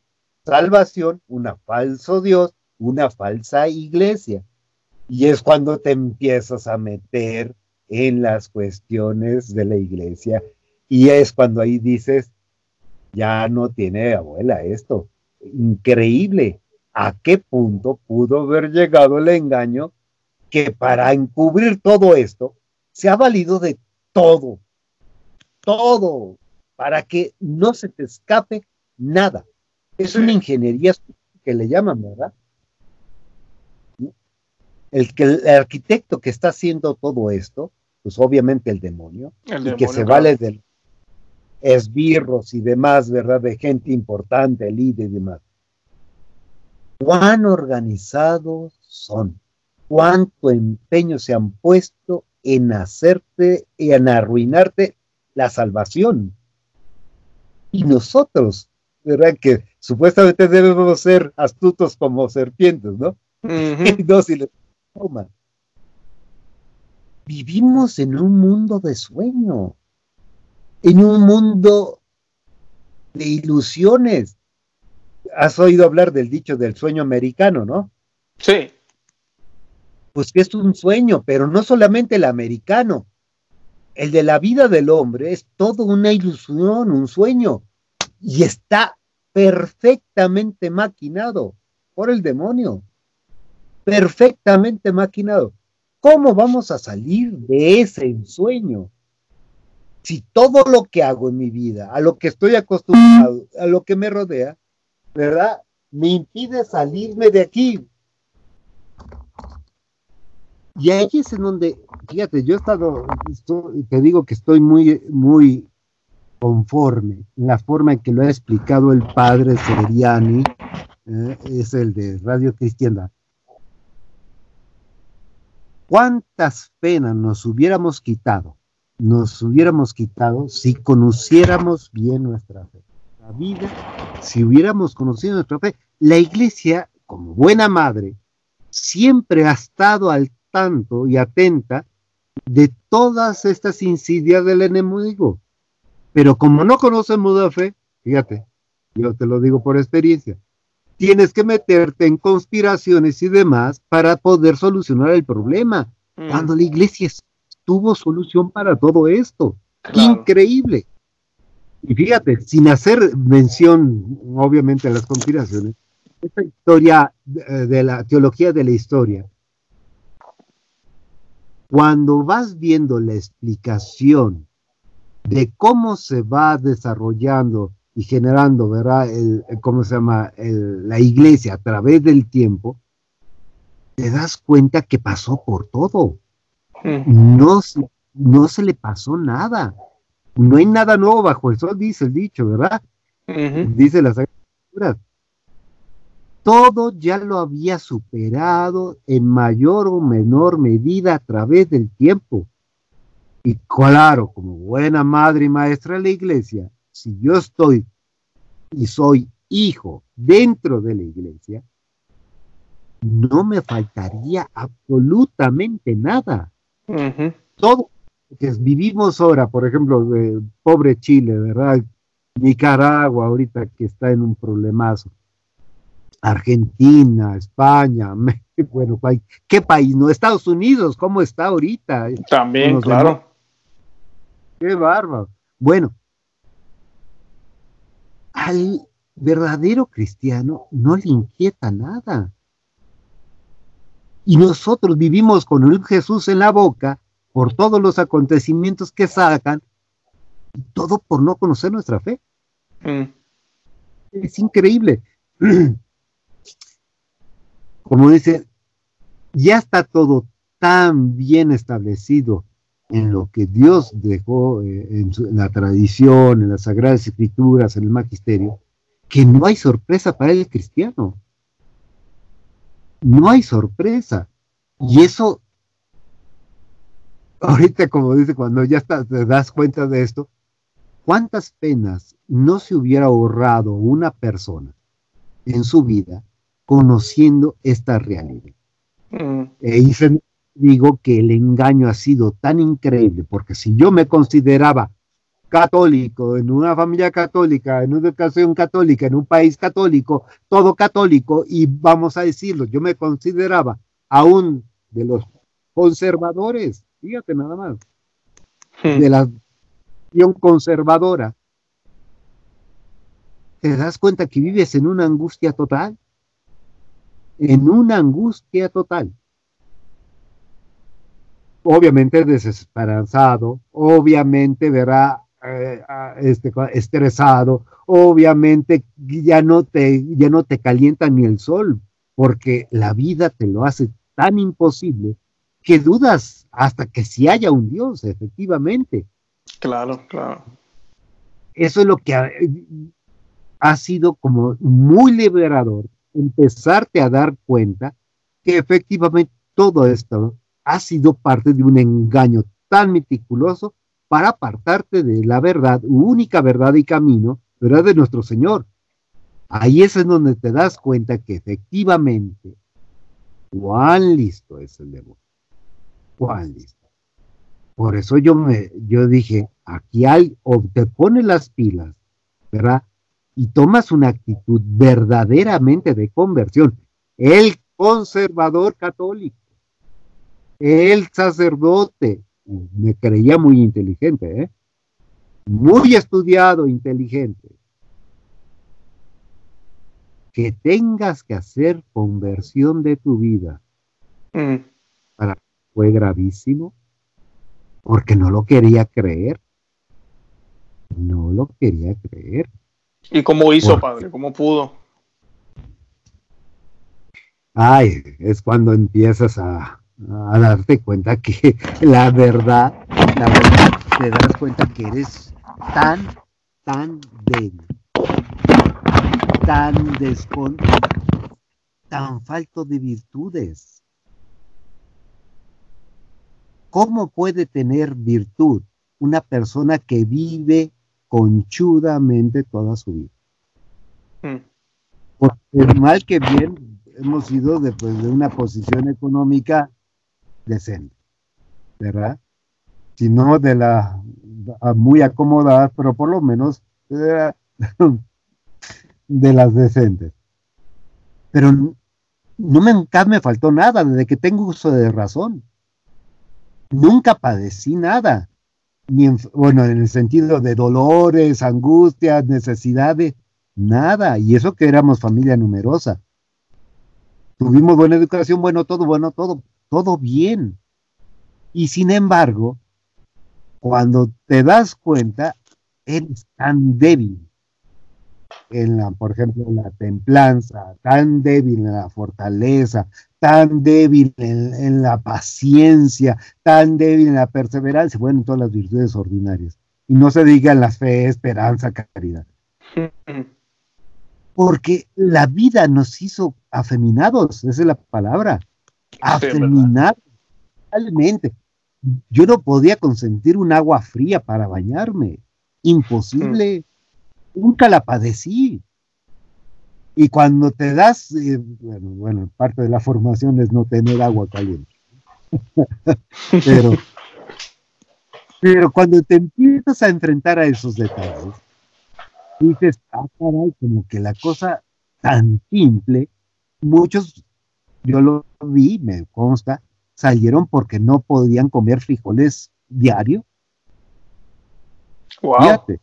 Speaker 2: salvación, una falso Dios, una falsa iglesia. Y es cuando te empiezas a meter en las cuestiones de la iglesia. Y es cuando ahí dices, ya no tiene abuela esto. Increíble. ¿A qué punto pudo haber llegado el engaño que para encubrir todo esto se ha valido de todo, todo para que no se te escape nada. Es una ingeniería que le llaman, ¿verdad? El, que, el arquitecto que está haciendo todo esto, pues obviamente el demonio, y que se vale de esbirros y demás, ¿verdad? De gente importante, líder y demás. ¿Cuán organizados son? ¿Cuánto empeño se han puesto en hacerte y en arruinarte la salvación. Y nosotros, ¿verdad? Que supuestamente debemos ser astutos como serpientes, ¿no? Vivimos en un mundo de sueño, en un mundo de ilusiones. Has oído hablar del dicho del sueño americano, ¿no?
Speaker 3: Sí.
Speaker 2: Pues que es un sueño, pero no solamente el americano, el de la vida del hombre es todo una ilusión, un sueño, y está perfectamente maquinado por el demonio, perfectamente maquinado. ¿Cómo vamos a salir de ese ensueño? Si todo lo que hago en mi vida, a lo que estoy acostumbrado, a lo que me rodea, ¿verdad? Me impide salirme de aquí. Y ahí es en donde, fíjate, yo he estado, te digo que estoy muy, muy conforme la forma en que lo ha explicado el padre Severiani, eh, es el de Radio Cristiana. ¿Cuántas penas nos hubiéramos quitado? Nos hubiéramos quitado si conociéramos bien nuestra fe. La vida, si hubiéramos conocido nuestra fe, la iglesia, como buena madre, siempre ha estado al tanto y atenta de todas estas insidias del enemigo. Pero como no conocemos la fe, fíjate, yo te lo digo por experiencia, tienes que meterte en conspiraciones y demás para poder solucionar el problema. Mm. Cuando la iglesia tuvo solución para todo esto. Increíble. Y fíjate, sin hacer mención, obviamente, a las conspiraciones, esta historia de la teología de la historia cuando vas viendo la explicación de cómo se va desarrollando y generando, ¿verdad? El, ¿Cómo se llama? la iglesia a través del tiempo, te das cuenta que pasó por todo. No, no se le pasó nada. No hay nada nuevo bajo el sol, dice el dicho, ¿verdad? Dice las escrituras todo ya lo había superado en mayor o menor medida a través del tiempo. Y claro, como buena madre y maestra de la iglesia, si yo estoy y soy hijo dentro de la iglesia, no me faltaría absolutamente nada. Todo que vivimos ahora, por ejemplo, de pobre Chile, ¿verdad? Nicaragua ahorita que está en un problemazo Argentina, España, bueno, ¿qué país? No, Estados Unidos, ¿cómo está ahorita?
Speaker 3: También, claro.
Speaker 2: Qué bárbaro. Bueno, al verdadero cristiano no le inquieta nada. Y nosotros vivimos con un Jesús en la boca por todos los acontecimientos que sacan, todo por no conocer nuestra fe. Mm. Es increíble. Como dice, ya está todo tan bien establecido en lo que Dios dejó eh, en, la tradición, en las sagradas escrituras, en el magisterio, que no hay sorpresa para el cristiano. No hay sorpresa. Y eso, ahorita como dice, cuando ya te das cuenta de esto, ¿cuántas penas no se hubiera ahorrado una persona en su vida conociendo esta realidad? Mm. E digo que el engaño ha sido tan increíble, porque si yo me consideraba católico, en una familia católica, en una educación católica, en un país católico, todo católico, y vamos a decirlo, yo me consideraba aún de los conservadores, fíjate nada más, hmm. de la acción conservadora, te das cuenta que vives en una angustia total, en una angustia total obviamente desesperanzado, obviamente verá eh, este, estresado, obviamente ya no, te, ya no te calienta ni el sol, porque la vida te lo hace tan imposible que dudas hasta que si haya un Dios, efectivamente.
Speaker 3: Claro, claro.
Speaker 2: Eso es lo que ha, ha sido como muy liberador, empezarte a dar cuenta que efectivamente todo esto ha sido parte de un engaño tan meticuloso para apartarte de la verdad, única verdad y camino, verdad de nuestro Señor. Ahí es en donde te das cuenta que efectivamente, cuán listo es el demonio. Cuán listo. Por eso yo me, yo dije, aquí hay, o te pones las pilas, ¿verdad? Y tomas una actitud verdaderamente de conversión. El conservador católico el sacerdote, me creía muy inteligente, ¿eh? muy estudiado, inteligente, que tengas que hacer conversión de tu vida, mm. para, fue gravísimo, porque no lo quería creer, no lo quería creer.
Speaker 3: ¿Y cómo hizo, padre? ¿Cómo pudo?
Speaker 2: Ay, es cuando empiezas a, a darte cuenta que la verdad, la verdad, te das cuenta que eres tan, tan débil, tan descon, tan falto de virtudes. ¿Cómo puede tener virtud una persona que vive conchudamente toda su vida? Hmm. Porque mal que bien hemos ido después de una posición económica decente, ¿verdad? Si no de la muy acomodada, pero por lo menos eh, de las decentes. Pero no me, nunca me faltó nada desde que tengo uso de razón. Nunca padecí nada. Bueno, en el sentido de dolores, angustias, necesidades, nada. Y eso que éramos familia numerosa. Tuvimos buena educación, bueno, todo, bueno, todo todo bien. Y sin embargo, cuando te das cuenta, eres tan débil en la, por ejemplo, en la templanza, tan débil en la fortaleza, tan débil en, la paciencia, tan débil en la perseverancia, bueno, en todas las virtudes ordinarias. Y no se digan las fe, esperanza, caridad. Porque la vida nos hizo afeminados, esa es la palabra afeminar realmente. Yo no podía consentir un agua fría para bañarme. Imposible. Nunca la padecí. Y cuando te das, eh, bueno, bueno, parte de la formación es no tener agua caliente. pero, pero cuando te empiezas a enfrentar a esos detalles, dices, ah, caray, como que la cosa tan simple, muchos, yo lo vi, me consta, salieron porque no podían comer frijoles diario.
Speaker 3: Wow. Fíjate.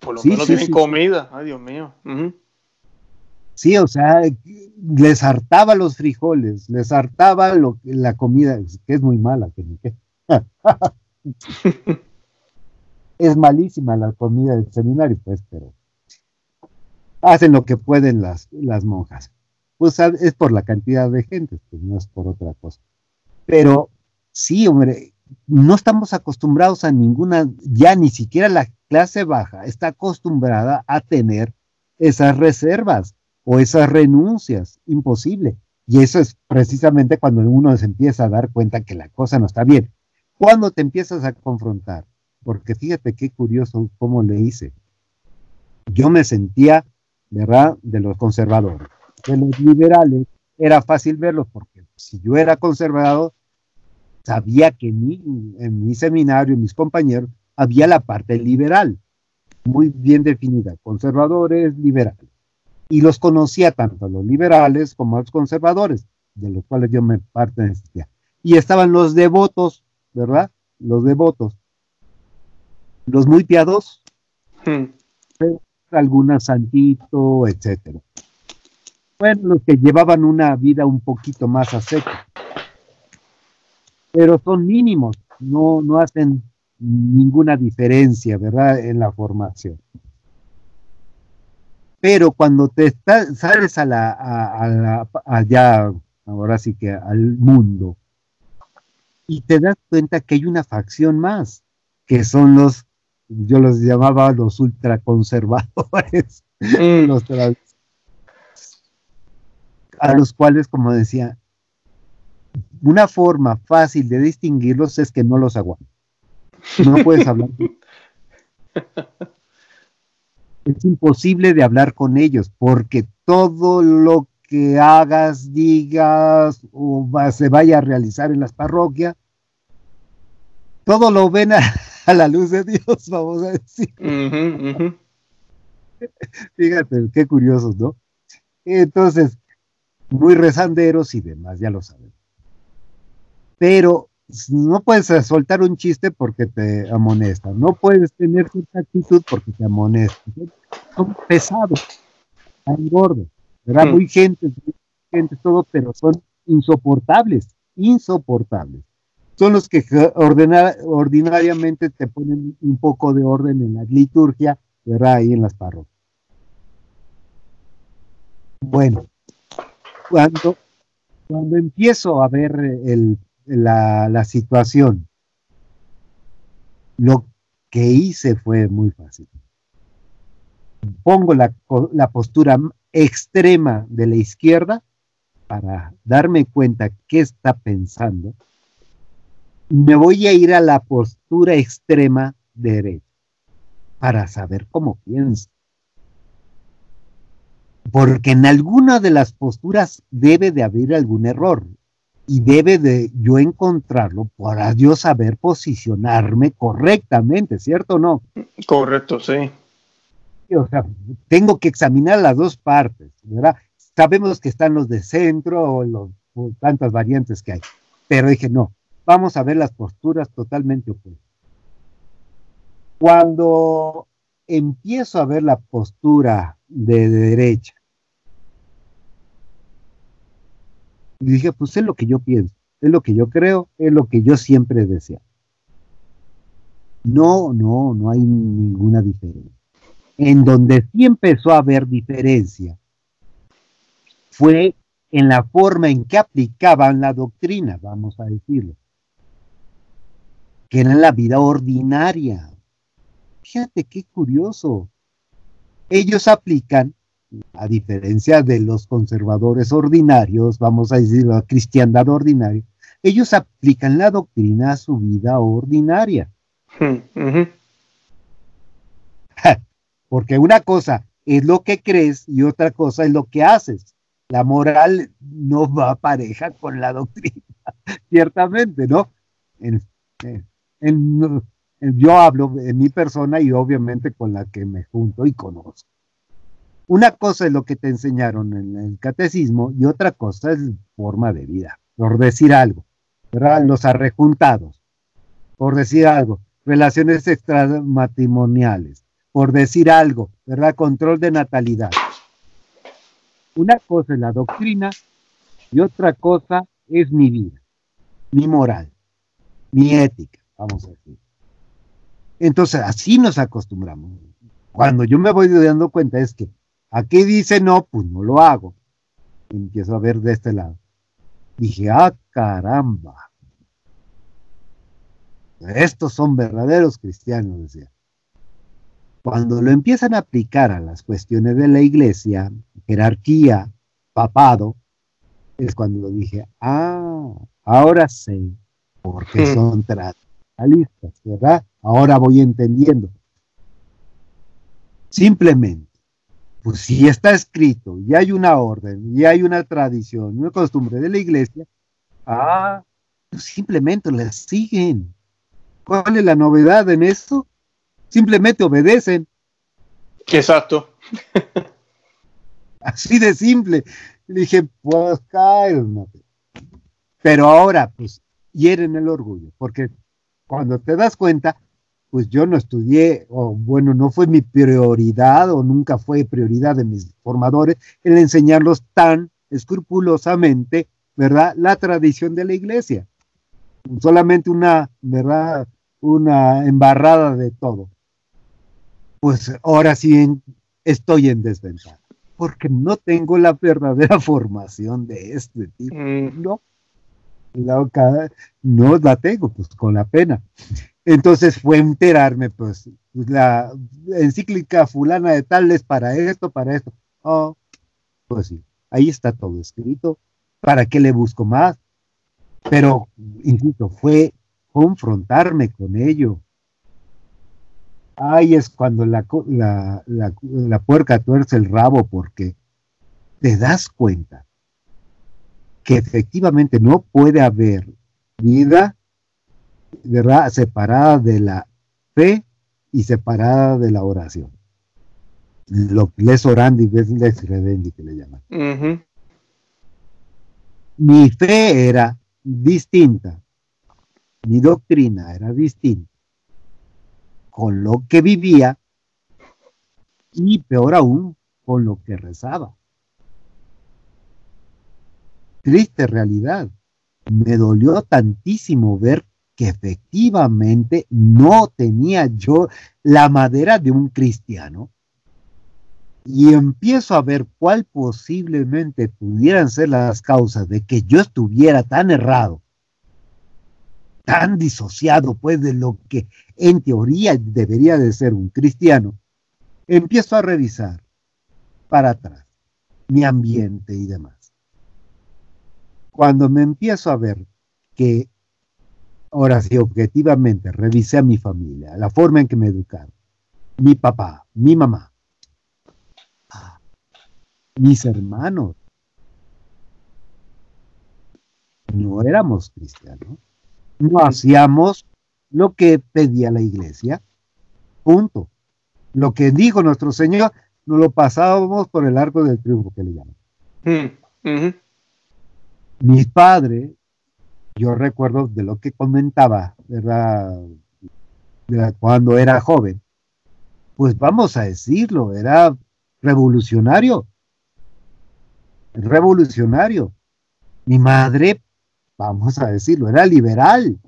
Speaker 3: Por lo menos tienen comida. Ay, Dios mío.
Speaker 2: Sí, o sea, les hartaba los frijoles, les hartaba lo, la comida, que es muy mala, que ni qué. es malísima la comida del seminario, pues, pero hacen lo que pueden las, las monjas. Pues es por la cantidad de gente, pues no es por otra cosa. Pero sí, hombre, no estamos acostumbrados a ninguna, ya ni siquiera la clase baja está acostumbrada a tener esas reservas o esas renuncias, imposible. Y eso es precisamente cuando uno se empieza a dar cuenta que la cosa no está bien. Cuando te empiezas a confrontar, porque fíjate qué curioso cómo le hice. Yo me sentía, ¿verdad?, de los conservadores. De los liberales era fácil verlos porque si yo era conservador, sabía que en mi, en mi seminario, mis compañeros, había la parte liberal, muy bien definida, conservadores, liberales. Y los conocía tanto a los liberales como a los conservadores, de los cuales yo me pertenecía. Y estaban los devotos, ¿verdad? Los devotos. Los muy piados, hmm. algunas santito, etcétera. Bueno, los que llevaban una vida un poquito más a seco pero son mínimos, no, no hacen ninguna diferencia, ¿verdad?, en la formación. Pero cuando te sales a la, a, allá, ahora sí que al mundo, y te das cuenta que hay una facción más, que son los, yo los llamaba los ultraconservadores, mm. los a los cuales, como decía, una forma fácil de distinguirlos es que no los aguantan. No puedes hablar. es imposible de hablar con ellos porque todo lo que hagas, digas o se vaya a realizar en las parroquias, todo lo ven a, la luz de Dios, vamos a decir. Fíjate, qué curiosos, ¿no? Entonces, muy rezanderos y demás, ya lo saben pero no puedes soltar un chiste porque te amonesta, no puedes tener cierta actitud porque te amonesta. Son pesados, tan gordos, ¿verdad? Hmm. Muy gente, gente, todo, pero son insoportables, insoportables. Son los que ordinariamente te ponen un poco de orden en la liturgia, ¿verdad? Ahí en las parroquias. Bueno, cuando, cuando empiezo a ver el la, situación. Lo que hice fue muy fácil. Pongo la, la postura extrema de la izquierda para darme cuenta qué está pensando. Me voy a ir a la postura extrema derecha para saber cómo piensa. Porque en alguna de las posturas debe de haber algún error y debe de yo encontrarlo para yo saber posicionarme correctamente, ¿cierto o no?
Speaker 3: Correcto, sí.
Speaker 2: O sea, tengo que examinar las dos partes, ¿verdad? Sabemos que están los de centro o, los, tantas variantes que hay, pero dije, no, vamos a ver las posturas totalmente opuestas. Cuando empiezo a ver la postura de derecha Y dije, pues es lo que yo pienso, es lo que yo creo, es lo que yo siempre deseo. No, no, no hay ninguna diferencia. En donde sí empezó a haber diferencia fue en la forma en que aplicaban la doctrina, vamos a decirlo, que era en la vida ordinaria. Fíjate qué curioso. Ellos aplican a diferencia de los conservadores ordinarios, vamos a decir la cristiandad ordinaria, ellos aplican la doctrina a su vida ordinaria. Porque una cosa es lo que crees y otra cosa es lo que haces. La moral no va pareja con la doctrina, ciertamente, ¿no? yo hablo en mi persona y obviamente con la que me junto y conozco. Una cosa es lo que te enseñaron en el catecismo y otra cosa es forma de vida, por decir algo, ¿verdad? Los arrejuntados, por decir algo, relaciones extramatrimoniales, por decir algo, ¿verdad? Control de natalidad. Una cosa es la doctrina y otra cosa es mi vida, mi moral, mi ética, vamos a decir. Entonces, así nos acostumbramos. Cuando yo me voy dando cuenta es que Aquí dice no, pues no lo hago. Empiezo a ver de este lado. Dije, ah, caramba. Estos son verdaderos cristianos, decía. Cuando lo empiezan a aplicar a las cuestiones de la iglesia, jerarquía, papado, es cuando lo dije, ah, ahora sé por qué hmm. son tradicionalistas, ¿verdad? Ahora voy entendiendo. Simplemente pues si está escrito y hay una orden y hay una tradición, una costumbre de la iglesia, ah, pues simplemente la siguen. ¿Cuál es la novedad en eso? Simplemente obedecen.
Speaker 3: Exacto.
Speaker 2: Así de simple. Le dije, pues cálmate. Pero ahora, pues, hieren el orgullo, porque cuando te das cuenta, pues yo no estudié, o bueno, no fue mi prioridad, o nunca fue prioridad de mis formadores, el enseñarlos tan escrupulosamente, ¿verdad? La tradición de la iglesia. Solamente una, ¿verdad? Una embarrada de todo. Pues ahora sí estoy en desventaja, porque no tengo la verdadera formación de este tipo. Mm. No, no la tengo, pues con la pena. Entonces fue enterarme, pues, la encíclica fulana de tales para esto, para esto. Oh, pues sí, ahí está todo escrito. ¿Para qué le busco más? Pero, incluso fue confrontarme con ello. Ahí es cuando la, la, la puerca tuerce el rabo porque te das cuenta que efectivamente no puede haber vida ¿verdad? Separada de la fe y separada de la oración. Lo que les orandi, les redendi que le llaman. Mi fe era distinta, mi doctrina era distinta con lo que vivía y peor aún con lo que rezaba. Triste realidad. Me dolió tantísimo ver que efectivamente no tenía yo la madera de un cristiano y empiezo a ver cuál posiblemente pudieran ser las causas de que yo estuviera tan errado, tan disociado pues de lo que en teoría debería de ser un cristiano, empiezo a revisar para atrás mi ambiente y demás. Cuando me empiezo a ver que Ahora, si objetivamente revisé a mi familia, la forma en que me educaron, mi papá, mi mamá, mis hermanos, no éramos cristianos, no hacíamos lo que pedía la iglesia, punto. Lo que dijo nuestro Señor, no lo pasábamos por el arco del triunfo que le llaman. Mm, mis padres yo recuerdo de lo que comentaba, ¿verdad? Cuando era joven, pues vamos a decirlo, era revolucionario. Revolucionario. Mi madre, vamos a decirlo, era liberal.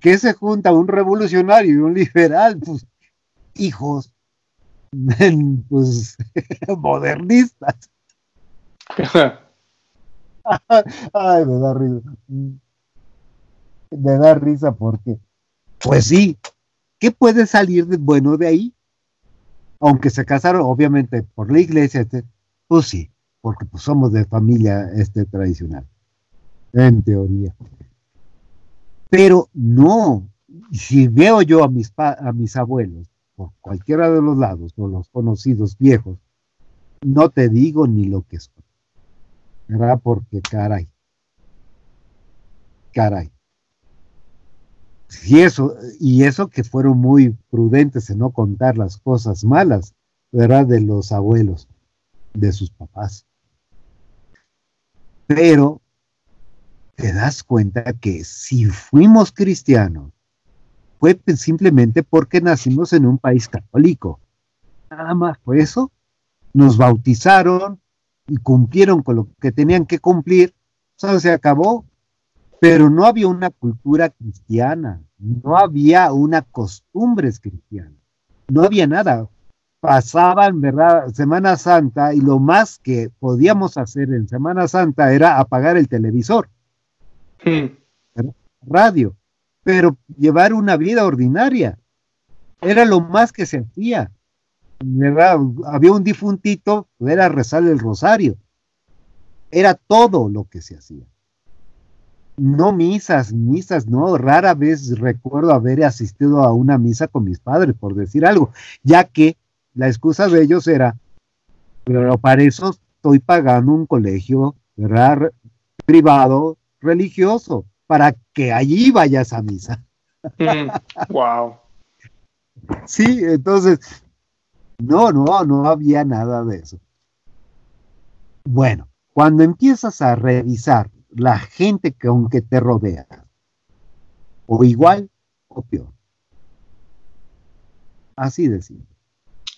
Speaker 2: ¿Qué se junta un revolucionario y un liberal? Pues hijos, pues modernistas. Ay, me da risa. Me da risa porque, pues sí, ¿qué puede salir de bueno de ahí? Aunque se casaron, obviamente, por la iglesia, este, pues sí, porque pues, somos de familia este, tradicional, en teoría. Pero no, si veo yo a mis, a mis abuelos, por cualquiera de los lados, o los conocidos viejos, no te digo ni lo que son. ¿Verdad? Porque caray, caray. Y eso, y eso que fueron muy prudentes en no contar las cosas malas, ¿verdad? De los abuelos, de sus papás. Pero te das cuenta que si fuimos cristianos, fue simplemente porque nacimos en un país católico. Nada más fue eso. Nos bautizaron y cumplieron con lo que tenían que cumplir. O sea, se acabó. Pero no había una cultura cristiana, no había una costumbres cristiana, no había nada. Pasaban, ¿verdad? Semana Santa y lo más que podíamos hacer en Semana Santa era apagar el televisor. Radio pero llevar una vida ordinaria. Era lo más que se hacía. Había un difuntito, era rezar el rosario. Era todo lo que se hacía. No misas, misas, no. Rara vez recuerdo haber asistido a una misa con mis padres, por decir algo, ya que la excusa de ellos era, pero para eso estoy pagando un colegio privado religioso para que allí vayas a misa.
Speaker 3: wow.
Speaker 2: Sí, entonces, no, no, no había nada de eso. Bueno, cuando empiezas a revisar la gente que aunque te rodea, o igual o peor. Así de simple.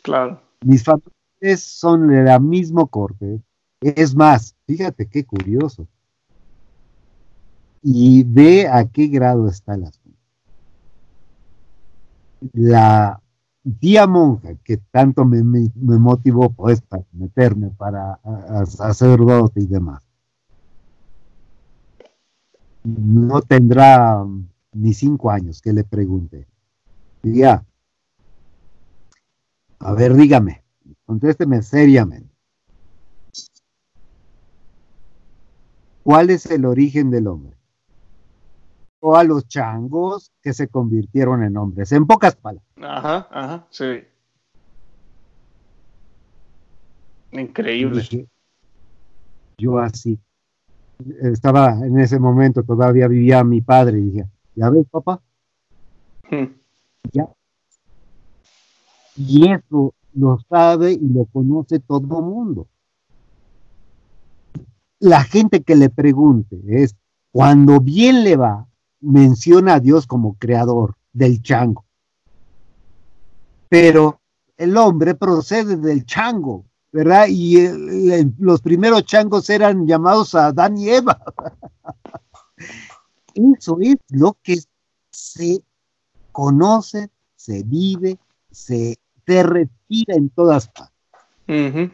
Speaker 3: Claro.
Speaker 2: Mis familiares son de la mismo corte. Es más, fíjate qué curioso y ve a qué grado está el asunto. La tía monja que tanto me, motivó pues para meterme para sacerdote y demás, no tendrá ni cinco años que le pregunte. Ya, a ver, dígame, contésteme seriamente. ¿Cuál es el origen del hombre? O a los changos que se convirtieron en hombres, en pocas palabras.
Speaker 3: Ajá, ajá, sí. Increíble.
Speaker 2: yo así, estaba en ese momento, todavía vivía mi padre y dije, ¿ya ves, papá? Hmm. Ya. Y eso lo sabe y lo conoce todo el mundo. La gente que le pregunte es, cuando bien le va, menciona a Dios como creador del chango. Pero el hombre procede del chango, ¿verdad? Y los primeros changos eran llamados a Adán y Eva. Eso es lo que se conoce, se vive, se, respira en todas partes.